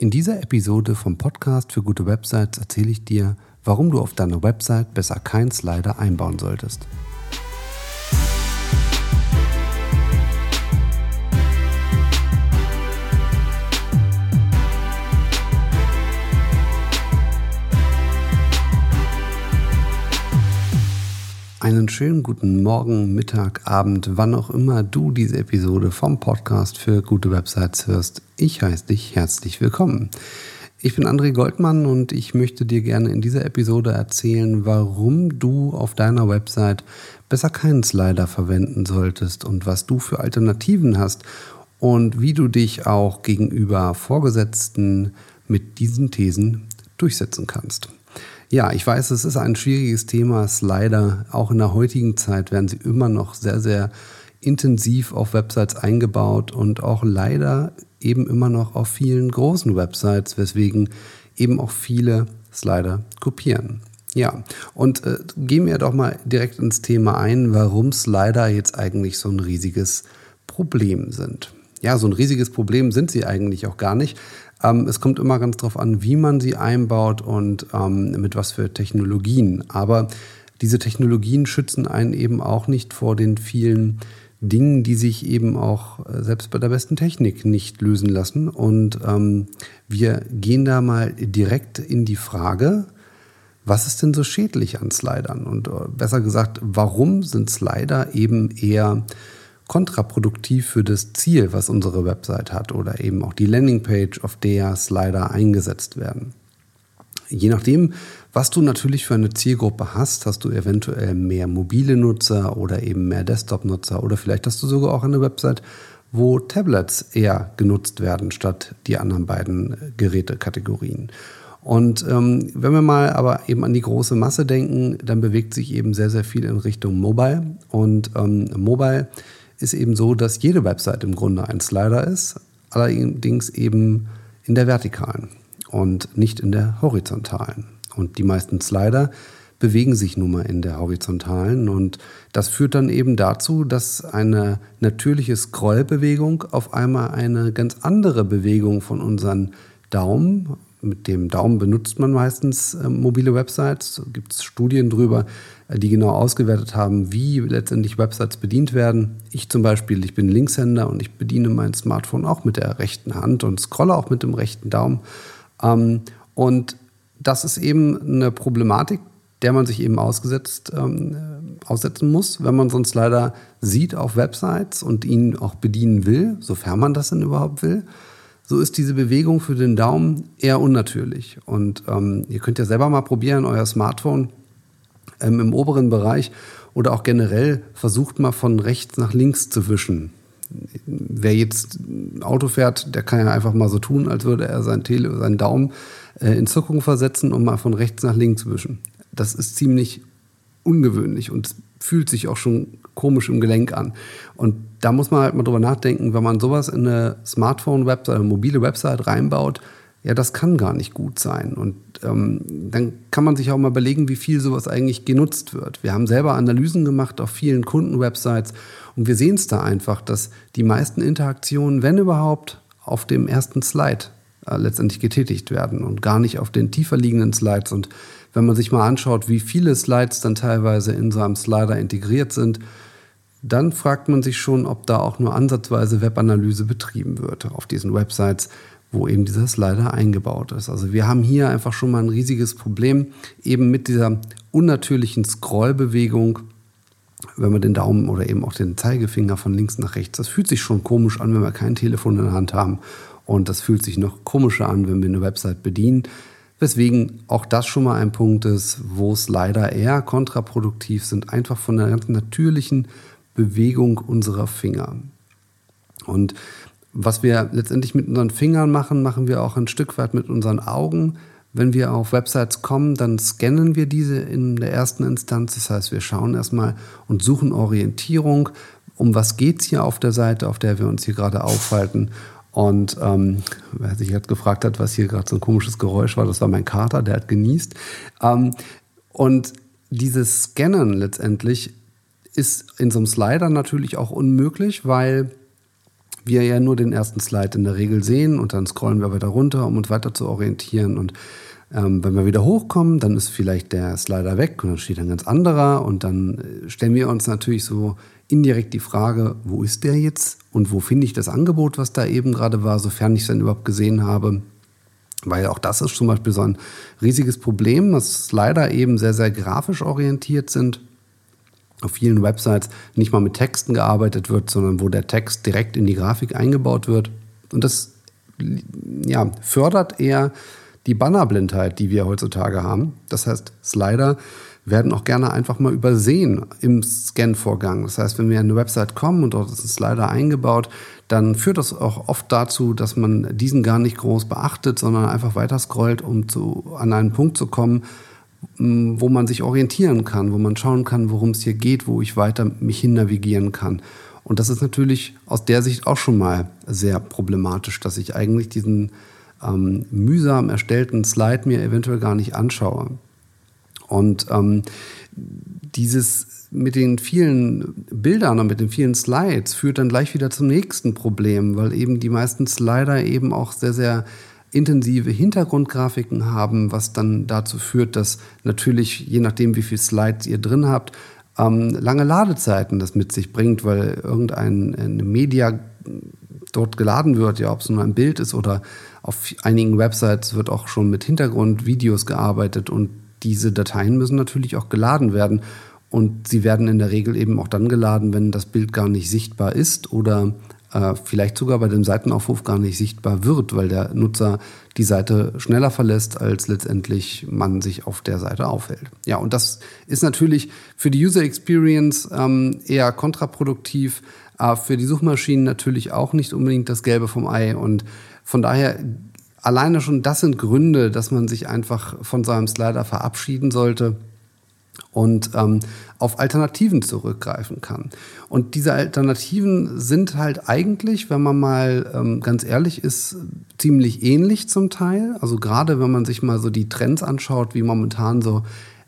In dieser Episode vom Podcast für gute Websites erzähle ich dir, warum du auf deiner Website besser keinen Slider einbauen solltest. Einen schönen guten Morgen, Mittag, Abend, wann auch immer du diese Episode vom Podcast für gute Websites hörst. Ich heiße dich herzlich willkommen. Ich bin André Goldmann und ich möchte dir gerne in dieser Episode erzählen, warum du auf deiner Website besser keinen Slider verwenden solltest und was du für Alternativen hast und wie du dich auch gegenüber Vorgesetzten mit diesen Thesen durchsetzen kannst. Ja, ich weiß, es ist ein schwieriges Thema. Es leider auch in der heutigen Zeit werden sie immer noch sehr, sehr intensiv auf Websites eingebaut und auch leider eben immer noch auf vielen großen Websites, weswegen eben auch viele Slider kopieren. Ja, und äh, gehen wir doch mal direkt ins Thema ein, warum Slider jetzt eigentlich so ein riesiges Problem sind. Ja, so ein riesiges Problem sind sie eigentlich auch gar nicht. Ähm, es kommt immer ganz darauf an, wie man sie einbaut und ähm, mit was für Technologien. Aber diese Technologien schützen einen eben auch nicht vor den vielen Dingen, die sich eben auch äh, selbst bei der besten Technik nicht lösen lassen. Und ähm, wir gehen da mal direkt in die Frage, was ist denn so schädlich an Slidern? Und äh, besser gesagt, warum sind Slider eben eher kontraproduktiv für das Ziel, was unsere Website hat oder eben auch die Landingpage, auf der Slider eingesetzt werden. Je nachdem, was du natürlich für eine Zielgruppe hast, hast du eventuell mehr mobile Nutzer oder eben mehr Desktop-Nutzer oder vielleicht hast du sogar auch eine Website, wo Tablets eher genutzt werden statt die anderen beiden Gerätekategorien. Und ähm, wenn wir mal aber eben an die große Masse denken, dann bewegt sich eben sehr, sehr viel in Richtung Mobile. Und ähm, Mobile ist eben so, dass jede Website im Grunde ein Slider ist, allerdings eben in der vertikalen und nicht in der horizontalen. Und die meisten Slider bewegen sich nun mal in der horizontalen und das führt dann eben dazu, dass eine natürliche Scrollbewegung auf einmal eine ganz andere Bewegung von unseren Daumen mit dem Daumen benutzt man meistens äh, mobile Websites. Gibt es Studien drüber, äh, die genau ausgewertet haben, wie letztendlich Websites bedient werden. Ich zum Beispiel, ich bin Linkshänder und ich bediene mein Smartphone auch mit der rechten Hand und scrolle auch mit dem rechten Daumen. Ähm, und das ist eben eine Problematik, der man sich eben ausgesetzt, ähm, aussetzen muss, wenn man sonst leider sieht auf Websites und ihn auch bedienen will, sofern man das denn überhaupt will so ist diese Bewegung für den Daumen eher unnatürlich. Und ähm, ihr könnt ja selber mal probieren, euer Smartphone ähm, im oberen Bereich oder auch generell versucht mal von rechts nach links zu wischen. Wer jetzt Auto fährt, der kann ja einfach mal so tun, als würde er sein Tele seinen Daumen äh, in Zuckung versetzen und mal von rechts nach links wischen. Das ist ziemlich ungewöhnlich und fühlt sich auch schon komisch im Gelenk an. Und da muss man halt mal drüber nachdenken, wenn man sowas in eine Smartphone-Website, eine mobile Website reinbaut, ja, das kann gar nicht gut sein. Und ähm, dann kann man sich auch mal überlegen, wie viel sowas eigentlich genutzt wird. Wir haben selber Analysen gemacht auf vielen Kunden-Websites und wir sehen es da einfach, dass die meisten Interaktionen, wenn überhaupt, auf dem ersten Slide äh, letztendlich getätigt werden und gar nicht auf den tiefer liegenden Slides. Und wenn man sich mal anschaut, wie viele Slides dann teilweise in so einem Slider integriert sind, dann fragt man sich schon, ob da auch nur ansatzweise Webanalyse betrieben wird auf diesen Websites, wo eben dieser Slider eingebaut ist. Also wir haben hier einfach schon mal ein riesiges Problem, eben mit dieser unnatürlichen Scrollbewegung, wenn man den Daumen oder eben auch den Zeigefinger von links nach rechts, das fühlt sich schon komisch an, wenn wir kein Telefon in der Hand haben. Und das fühlt sich noch komischer an, wenn wir eine Website bedienen. Weswegen auch das schon mal ein Punkt ist, wo es leider eher kontraproduktiv sind, einfach von der ganz natürlichen Bewegung unserer Finger. Und was wir letztendlich mit unseren Fingern machen, machen wir auch ein Stück weit mit unseren Augen. Wenn wir auf Websites kommen, dann scannen wir diese in der ersten Instanz. Das heißt, wir schauen erstmal und suchen Orientierung. Um was geht es hier auf der Seite, auf der wir uns hier gerade aufhalten? Und ähm, wer sich jetzt gefragt hat, was hier gerade so ein komisches Geräusch war, das war mein Kater, der hat genießt. Ähm, und dieses Scannen letztendlich ist in so einem Slider natürlich auch unmöglich, weil wir ja nur den ersten Slide in der Regel sehen und dann scrollen wir weiter runter, um uns weiter zu orientieren. Und ähm, wenn wir wieder hochkommen, dann ist vielleicht der Slider weg und dann steht ein ganz anderer. Und dann äh, stellen wir uns natürlich so indirekt die Frage, wo ist der jetzt und wo finde ich das Angebot, was da eben gerade war, sofern ich es dann überhaupt gesehen habe. Weil auch das ist zum Beispiel so ein riesiges Problem, dass Slider eben sehr, sehr grafisch orientiert sind auf vielen Websites nicht mal mit Texten gearbeitet wird, sondern wo der Text direkt in die Grafik eingebaut wird. Und das ja, fördert eher die Bannerblindheit, die wir heutzutage haben. Das heißt, Slider werden auch gerne einfach mal übersehen im Scan-Vorgang. Das heißt, wenn wir an eine Website kommen und dort ist ein Slider eingebaut, dann führt das auch oft dazu, dass man diesen gar nicht groß beachtet, sondern einfach weiter scrollt, um zu, an einen Punkt zu kommen, wo man sich orientieren kann, wo man schauen kann, worum es hier geht, wo ich weiter mich hin navigieren kann. Und das ist natürlich aus der Sicht auch schon mal sehr problematisch, dass ich eigentlich diesen ähm, mühsam erstellten Slide mir eventuell gar nicht anschaue. Und ähm, dieses mit den vielen Bildern und mit den vielen Slides führt dann gleich wieder zum nächsten Problem, weil eben die meisten Slider eben auch sehr, sehr intensive Hintergrundgrafiken haben, was dann dazu führt, dass natürlich, je nachdem, wie viele Slides ihr drin habt, ähm, lange Ladezeiten das mit sich bringt, weil irgendein Media dort geladen wird, ja, ob es nur ein Bild ist oder auf einigen Websites wird auch schon mit Hintergrundvideos gearbeitet und diese Dateien müssen natürlich auch geladen werden und sie werden in der Regel eben auch dann geladen, wenn das Bild gar nicht sichtbar ist oder äh, vielleicht sogar bei dem Seitenaufruf gar nicht sichtbar wird, weil der Nutzer die Seite schneller verlässt, als letztendlich man sich auf der Seite aufhält. Ja, und das ist natürlich für die User Experience ähm, eher kontraproduktiv, aber für die Suchmaschinen natürlich auch nicht unbedingt das Gelbe vom Ei. Und von daher alleine schon das sind Gründe, dass man sich einfach von seinem Slider verabschieden sollte und ähm, auf Alternativen zurückgreifen kann. Und diese Alternativen sind halt eigentlich, wenn man mal ähm, ganz ehrlich ist, ziemlich ähnlich zum Teil. Also gerade wenn man sich mal so die Trends anschaut, wie momentan so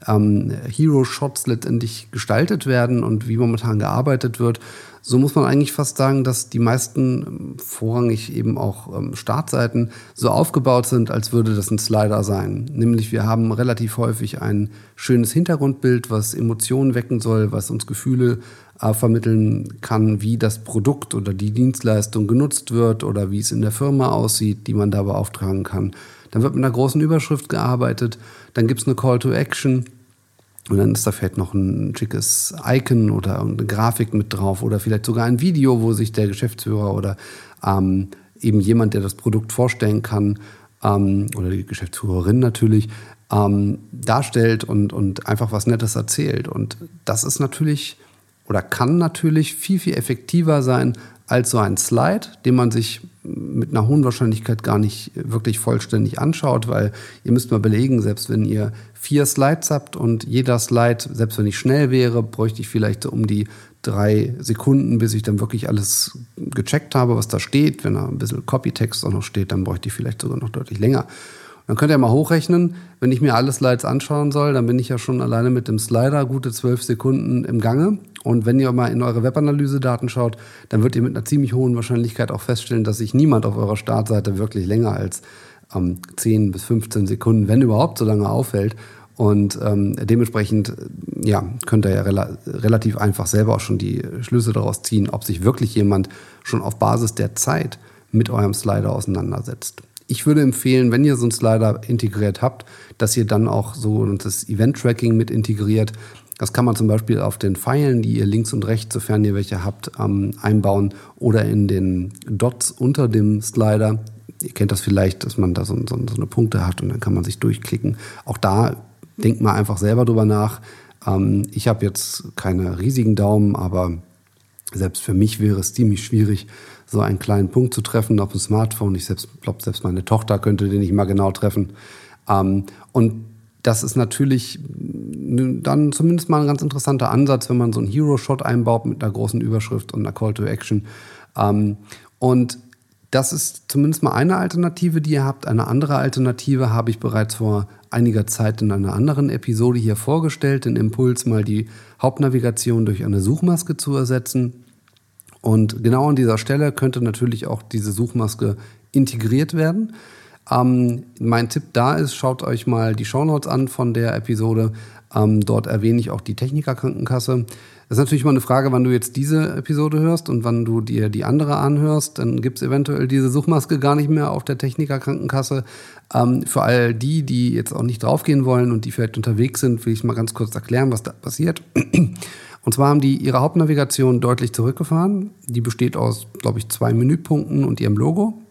ähm, Hero-Shots letztendlich gestaltet werden und wie momentan gearbeitet wird, so muss man eigentlich fast sagen, dass die meisten ähm, vorrangig eben auch ähm, Startseiten so aufgebaut sind, als würde das ein Slider sein. Nämlich wir haben relativ häufig ein schönes Hintergrundbild, was Emotionen wecken soll, was uns Gefühle äh, vermitteln kann, wie das Produkt oder die Dienstleistung genutzt wird oder wie es in der Firma aussieht, die man da beauftragen kann. Dann wird mit einer großen Überschrift gearbeitet, dann gibt es eine Call to Action und dann ist da vielleicht noch ein schickes Icon oder eine Grafik mit drauf oder vielleicht sogar ein Video, wo sich der Geschäftsführer oder ähm, eben jemand, der das Produkt vorstellen kann, ähm, oder die Geschäftsführerin natürlich, ähm, darstellt und, und einfach was Nettes erzählt. Und das ist natürlich oder kann natürlich viel, viel effektiver sein als so ein Slide, den man sich mit einer hohen Wahrscheinlichkeit gar nicht wirklich vollständig anschaut, weil ihr müsst mal belegen, selbst wenn ihr vier Slides habt und jeder Slide, selbst wenn ich schnell wäre, bräuchte ich vielleicht um die drei Sekunden, bis ich dann wirklich alles gecheckt habe, was da steht. Wenn da ein bisschen Copytext auch noch steht, dann bräuchte ich vielleicht sogar noch deutlich länger. Dann könnt ihr mal hochrechnen, wenn ich mir alle Slides anschauen soll, dann bin ich ja schon alleine mit dem Slider gute zwölf Sekunden im Gange. Und wenn ihr mal in eure Webanalyse-Daten schaut, dann wird ihr mit einer ziemlich hohen Wahrscheinlichkeit auch feststellen, dass sich niemand auf eurer Startseite wirklich länger als ähm, 10 bis 15 Sekunden, wenn überhaupt so lange aufhält. Und ähm, dementsprechend ja, könnt ihr ja rela relativ einfach selber auch schon die Schlüsse daraus ziehen, ob sich wirklich jemand schon auf Basis der Zeit mit eurem Slider auseinandersetzt. Ich würde empfehlen, wenn ihr so einen Slider integriert habt, dass ihr dann auch so das Event-Tracking mit integriert. Das kann man zum Beispiel auf den Pfeilen, die ihr links und rechts, sofern ihr welche habt, ähm, einbauen oder in den Dots unter dem Slider. Ihr kennt das vielleicht, dass man da so, so, so eine Punkte hat und dann kann man sich durchklicken. Auch da denkt mal einfach selber drüber nach. Ähm, ich habe jetzt keine riesigen Daumen, aber selbst für mich wäre es ziemlich schwierig, so einen kleinen Punkt zu treffen auf dem Smartphone. Ich glaube, selbst meine Tochter könnte den nicht mal genau treffen. Ähm, und das ist natürlich dann zumindest mal ein ganz interessanter Ansatz, wenn man so einen Hero-Shot einbaut mit einer großen Überschrift und einer Call to Action. Ähm, und das ist zumindest mal eine Alternative, die ihr habt. Eine andere Alternative habe ich bereits vor einiger Zeit in einer anderen Episode hier vorgestellt, den Impuls mal die Hauptnavigation durch eine Suchmaske zu ersetzen. Und genau an dieser Stelle könnte natürlich auch diese Suchmaske integriert werden. Ähm, mein Tipp da ist, schaut euch mal die Shownotes an von der Episode. Ähm, dort erwähne ich auch die Technikerkrankenkasse. Das ist natürlich mal eine Frage, wann du jetzt diese Episode hörst und wann du dir die andere anhörst. Dann gibt es eventuell diese Suchmaske gar nicht mehr auf der Technikerkrankenkasse. Ähm, für all die, die jetzt auch nicht draufgehen wollen und die vielleicht unterwegs sind, will ich mal ganz kurz erklären, was da passiert. Und zwar haben die ihre Hauptnavigation deutlich zurückgefahren. Die besteht aus, glaube ich, zwei Menüpunkten und ihrem Logo.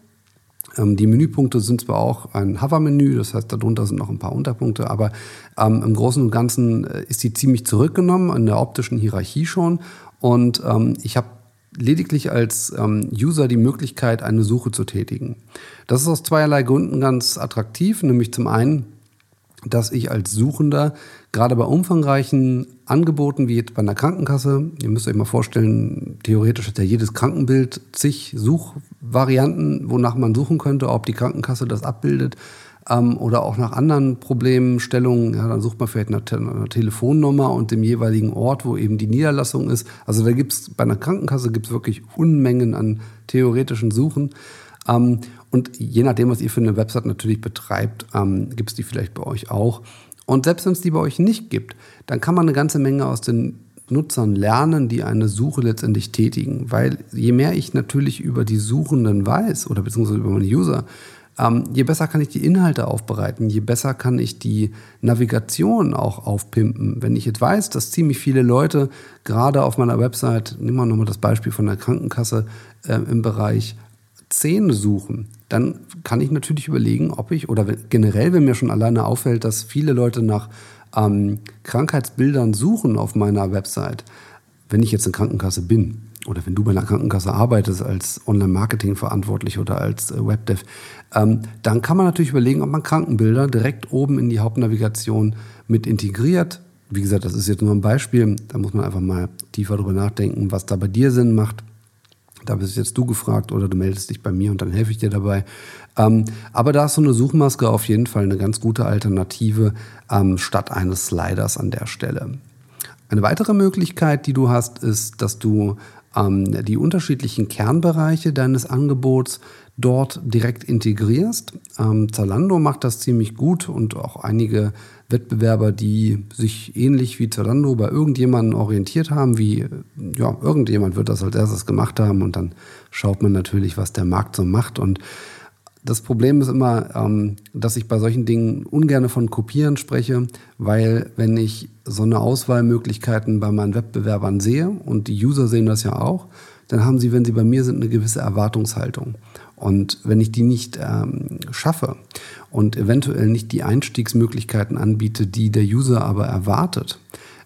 Ähm, die Menüpunkte sind zwar auch ein Hover-Menü, das heißt, darunter sind noch ein paar Unterpunkte, aber ähm, im Großen und Ganzen äh, ist sie ziemlich zurückgenommen in der optischen Hierarchie schon. Und ähm, ich habe lediglich als ähm, User die Möglichkeit, eine Suche zu tätigen. Das ist aus zweierlei Gründen ganz attraktiv, nämlich zum einen, dass ich als Suchender gerade bei umfangreichen Angeboten wie jetzt bei einer Krankenkasse, ihr müsst euch mal vorstellen, theoretisch hat ja jedes Krankenbild zig Suchvarianten, wonach man suchen könnte, ob die Krankenkasse das abbildet ähm, oder auch nach anderen Problemstellungen. Ja, dann sucht man vielleicht nach einer Telefonnummer und dem jeweiligen Ort, wo eben die Niederlassung ist. Also da gibt es bei einer Krankenkasse gibt's wirklich Unmengen an theoretischen Suchen. Ähm, und je nachdem, was ihr für eine Website natürlich betreibt, ähm, gibt es die vielleicht bei euch auch. Und selbst wenn es die bei euch nicht gibt, dann kann man eine ganze Menge aus den Nutzern lernen, die eine Suche letztendlich tätigen. Weil je mehr ich natürlich über die Suchenden weiß oder beziehungsweise über meine User, ähm, je besser kann ich die Inhalte aufbereiten, je besser kann ich die Navigation auch aufpimpen. Wenn ich jetzt weiß, dass ziemlich viele Leute gerade auf meiner Website, nehmen wir nochmal das Beispiel von der Krankenkasse äh, im Bereich Zähne suchen, dann kann ich natürlich überlegen, ob ich, oder generell, wenn mir schon alleine auffällt, dass viele Leute nach ähm, Krankheitsbildern suchen auf meiner Website, wenn ich jetzt eine Krankenkasse bin oder wenn du bei einer Krankenkasse arbeitest als Online-Marketing verantwortlich oder als äh, Webdev, ähm, dann kann man natürlich überlegen, ob man Krankenbilder direkt oben in die Hauptnavigation mit integriert. Wie gesagt, das ist jetzt nur ein Beispiel, da muss man einfach mal tiefer drüber nachdenken, was da bei dir Sinn macht. Da bist jetzt du gefragt oder du meldest dich bei mir und dann helfe ich dir dabei. Ähm, aber da ist so eine Suchmaske auf jeden Fall eine ganz gute Alternative ähm, statt eines Sliders an der Stelle. Eine weitere Möglichkeit, die du hast, ist, dass du ähm, die unterschiedlichen Kernbereiche deines Angebots dort direkt integrierst. Ähm, Zalando macht das ziemlich gut und auch einige Wettbewerber, die sich ähnlich wie Zalando bei irgendjemandem orientiert haben, wie ja, irgendjemand wird das als erstes gemacht haben und dann schaut man natürlich, was der Markt so macht. Und das Problem ist immer, ähm, dass ich bei solchen Dingen ungern von Kopieren spreche, weil wenn ich so eine Auswahlmöglichkeiten bei meinen Wettbewerbern sehe und die User sehen das ja auch, dann haben sie, wenn sie bei mir sind, eine gewisse Erwartungshaltung. Und wenn ich die nicht ähm, schaffe und eventuell nicht die Einstiegsmöglichkeiten anbiete, die der User aber erwartet,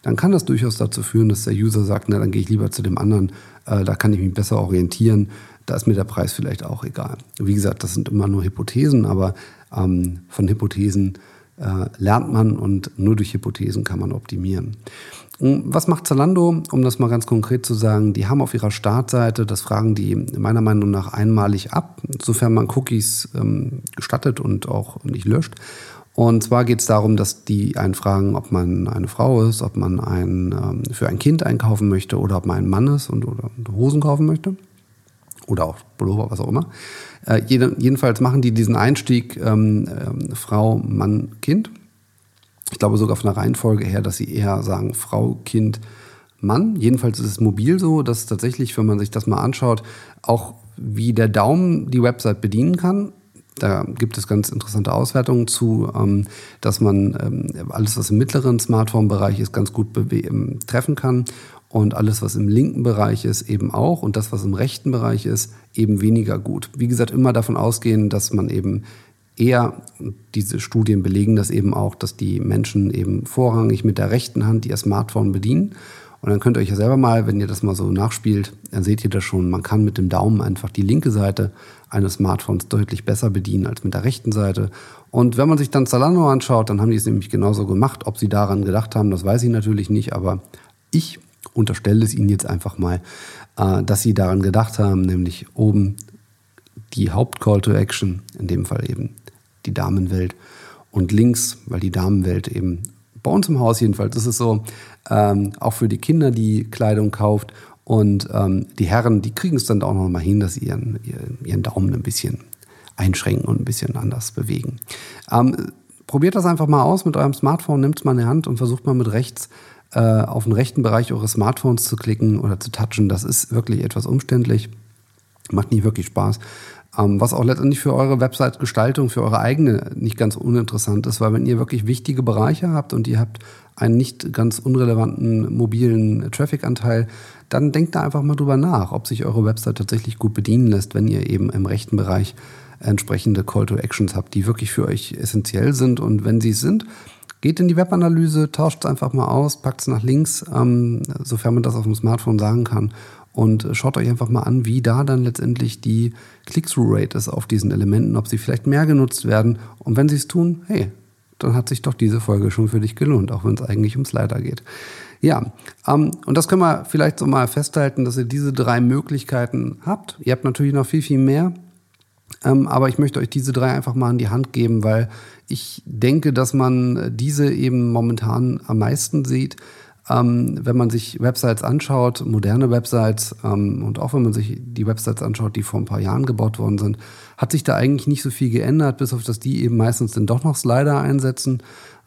dann kann das durchaus dazu führen, dass der User sagt, na dann gehe ich lieber zu dem anderen, äh, da kann ich mich besser orientieren, da ist mir der Preis vielleicht auch egal. Wie gesagt, das sind immer nur Hypothesen, aber ähm, von Hypothesen äh, lernt man und nur durch Hypothesen kann man optimieren. Was macht Zalando, um das mal ganz konkret zu sagen? Die haben auf ihrer Startseite, das fragen die meiner Meinung nach einmalig ab, sofern man Cookies ähm, gestattet und auch nicht löscht. Und zwar geht es darum, dass die einen fragen, ob man eine Frau ist, ob man ein, ähm, für ein Kind einkaufen möchte oder ob man ein Mann ist und oder Hosen kaufen möchte. Oder auch Pullover, was auch immer. Äh, jede, jedenfalls machen die diesen Einstieg ähm, äh, Frau, Mann, Kind ich glaube sogar von der Reihenfolge her, dass sie eher sagen Frau, Kind, Mann. Jedenfalls ist es mobil so, dass tatsächlich, wenn man sich das mal anschaut, auch wie der Daumen die Website bedienen kann. Da gibt es ganz interessante Auswertungen zu, ähm, dass man ähm, alles, was im mittleren Smartphone-Bereich ist, ganz gut ähm, treffen kann und alles, was im linken Bereich ist, eben auch und das, was im rechten Bereich ist, eben weniger gut. Wie gesagt, immer davon ausgehen, dass man eben eher, diese Studien belegen das eben auch, dass die Menschen eben vorrangig mit der rechten Hand ihr Smartphone bedienen. Und dann könnt ihr euch ja selber mal, wenn ihr das mal so nachspielt, dann seht ihr das schon. Man kann mit dem Daumen einfach die linke Seite eines Smartphones deutlich besser bedienen als mit der rechten Seite. Und wenn man sich dann Zalando anschaut, dann haben die es nämlich genauso gemacht. Ob sie daran gedacht haben, das weiß ich natürlich nicht, aber ich unterstelle es ihnen jetzt einfach mal, äh, dass sie daran gedacht haben, nämlich oben die Haupt-Call to Action, in dem Fall eben die Damenwelt. Und links, weil die Damenwelt eben bei uns im Haus jedenfalls, ist so, ähm, auch für die Kinder, die Kleidung kauft. Und ähm, die Herren, die kriegen es dann auch noch mal hin, dass sie ihren, ihren Daumen ein bisschen einschränken und ein bisschen anders bewegen. Ähm, probiert das einfach mal aus mit eurem Smartphone, nehmt es mal in die Hand und versucht mal mit rechts äh, auf den rechten Bereich eures Smartphones zu klicken oder zu touchen. Das ist wirklich etwas umständlich. Macht nicht wirklich Spaß. Ähm, was auch letztendlich für eure Website-Gestaltung, für eure eigene nicht ganz uninteressant ist, weil wenn ihr wirklich wichtige Bereiche habt und ihr habt einen nicht ganz unrelevanten mobilen Traffic-Anteil, dann denkt da einfach mal drüber nach, ob sich eure Website tatsächlich gut bedienen lässt, wenn ihr eben im rechten Bereich entsprechende Call to Actions habt, die wirklich für euch essentiell sind. Und wenn sie es sind, geht in die Webanalyse, tauscht es einfach mal aus, packt es nach links, ähm, sofern man das auf dem Smartphone sagen kann. Und schaut euch einfach mal an, wie da dann letztendlich die Click-Through-Rate ist auf diesen Elementen, ob sie vielleicht mehr genutzt werden. Und wenn sie es tun, hey, dann hat sich doch diese Folge schon für dich gelohnt, auch wenn es eigentlich ums Slider geht. Ja, ähm, und das können wir vielleicht so mal festhalten, dass ihr diese drei Möglichkeiten habt. Ihr habt natürlich noch viel, viel mehr. Ähm, aber ich möchte euch diese drei einfach mal in die Hand geben, weil ich denke, dass man diese eben momentan am meisten sieht. Ähm, wenn man sich Websites anschaut, moderne Websites ähm, und auch wenn man sich die Websites anschaut, die vor ein paar Jahren gebaut worden sind, hat sich da eigentlich nicht so viel geändert, bis auf dass die eben meistens dann doch noch Slider einsetzen.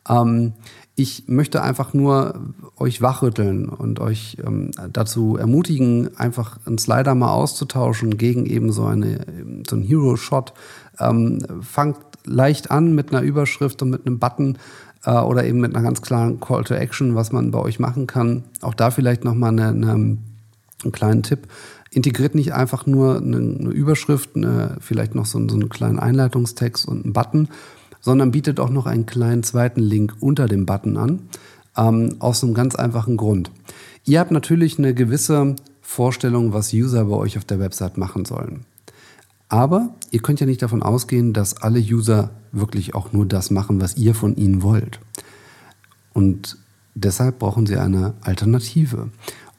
Ähm, ich möchte einfach nur euch wachrütteln und euch ähm, dazu ermutigen, einfach einen Slider mal auszutauschen gegen eben so, eine, so einen Hero-Shot. Ähm, fangt leicht an mit einer Überschrift und mit einem Button äh, oder eben mit einer ganz klaren Call to Action, was man bei euch machen kann. Auch da vielleicht nochmal eine, eine, einen kleinen Tipp. Integriert nicht einfach nur eine, eine Überschrift, eine, vielleicht noch so, so einen kleinen Einleitungstext und einen Button, sondern bietet auch noch einen kleinen zweiten Link unter dem Button an. Ähm, aus einem ganz einfachen Grund. Ihr habt natürlich eine gewisse Vorstellung, was User bei euch auf der Website machen sollen. Aber ihr könnt ja nicht davon ausgehen, dass alle User wirklich auch nur das machen, was ihr von ihnen wollt. Und deshalb brauchen sie eine Alternative.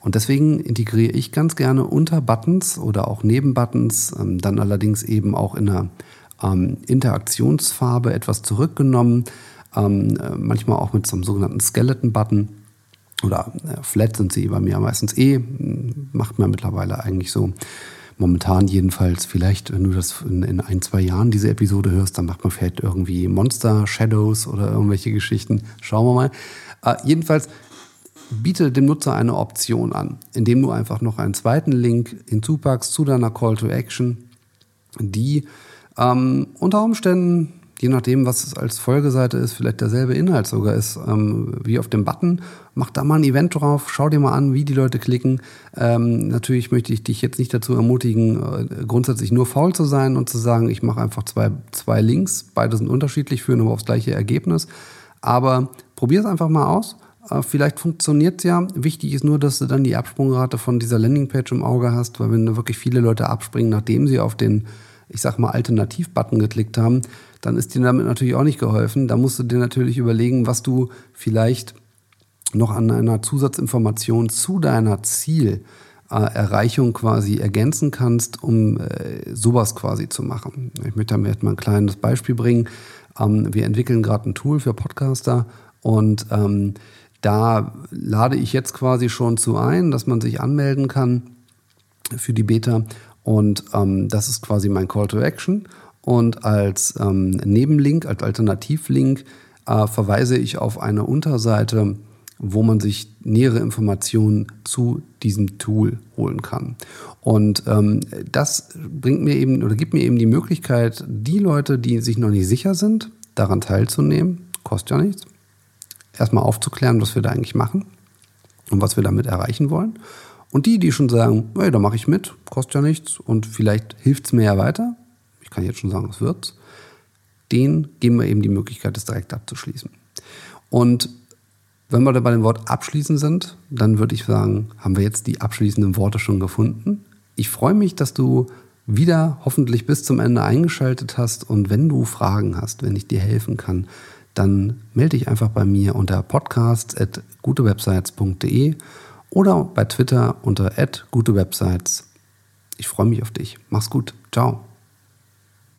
Und deswegen integriere ich ganz gerne unter Buttons oder auch neben Buttons, ähm, dann allerdings eben auch in einer ähm, Interaktionsfarbe etwas zurückgenommen, ähm, äh, manchmal auch mit so einem sogenannten Skeleton-Button oder äh, Flat sind sie bei mir meistens eh, macht man mittlerweile eigentlich so momentan jedenfalls, vielleicht, wenn du das in, in, ein, zwei Jahren diese Episode hörst, dann macht man vielleicht irgendwie Monster Shadows oder irgendwelche Geschichten. Schauen wir mal. Äh, jedenfalls biete dem Nutzer eine Option an, indem du einfach noch einen zweiten Link hinzupackst zu deiner Call to Action, die ähm, unter Umständen je nachdem, was es als Folgeseite ist, vielleicht derselbe Inhalt sogar ist, ähm, wie auf dem Button. Mach da mal ein Event drauf, schau dir mal an, wie die Leute klicken. Ähm, natürlich möchte ich dich jetzt nicht dazu ermutigen, äh, grundsätzlich nur faul zu sein und zu sagen, ich mache einfach zwei, zwei Links, beide sind unterschiedlich, führen aber aufs gleiche Ergebnis. Aber probier es einfach mal aus. Äh, vielleicht funktioniert es ja. Wichtig ist nur, dass du dann die Absprungrate von dieser Landingpage im Auge hast, weil wenn da wirklich viele Leute abspringen, nachdem sie auf den ich sag mal, Alternativ-Button geklickt haben, dann ist dir damit natürlich auch nicht geholfen. Da musst du dir natürlich überlegen, was du vielleicht noch an einer Zusatzinformation zu deiner Zielerreichung quasi ergänzen kannst, um äh, sowas quasi zu machen. Ich möchte damit mal ein kleines Beispiel bringen. Ähm, wir entwickeln gerade ein Tool für Podcaster und ähm, da lade ich jetzt quasi schon zu ein, dass man sich anmelden kann für die Beta. Und ähm, das ist quasi mein Call to Action. Und als ähm, Nebenlink, als Alternativlink äh, verweise ich auf eine Unterseite, wo man sich nähere Informationen zu diesem Tool holen kann. Und ähm, das bringt mir eben oder gibt mir eben die Möglichkeit, die Leute, die sich noch nicht sicher sind, daran teilzunehmen, kostet ja nichts, erstmal aufzuklären, was wir da eigentlich machen und was wir damit erreichen wollen. Und die, die schon sagen, hey, da mache ich mit, kostet ja nichts und vielleicht hilft es mir ja weiter, ich kann jetzt schon sagen, es wird, denen geben wir eben die Möglichkeit, das direkt abzuschließen. Und wenn wir da bei dem Wort abschließen sind, dann würde ich sagen, haben wir jetzt die abschließenden Worte schon gefunden. Ich freue mich, dass du wieder hoffentlich bis zum Ende eingeschaltet hast und wenn du Fragen hast, wenn ich dir helfen kann, dann melde dich einfach bei mir unter podcast.gutewebsites.de oder bei Twitter unter gutewebsites. Ich freue mich auf dich. Mach's gut. Ciao.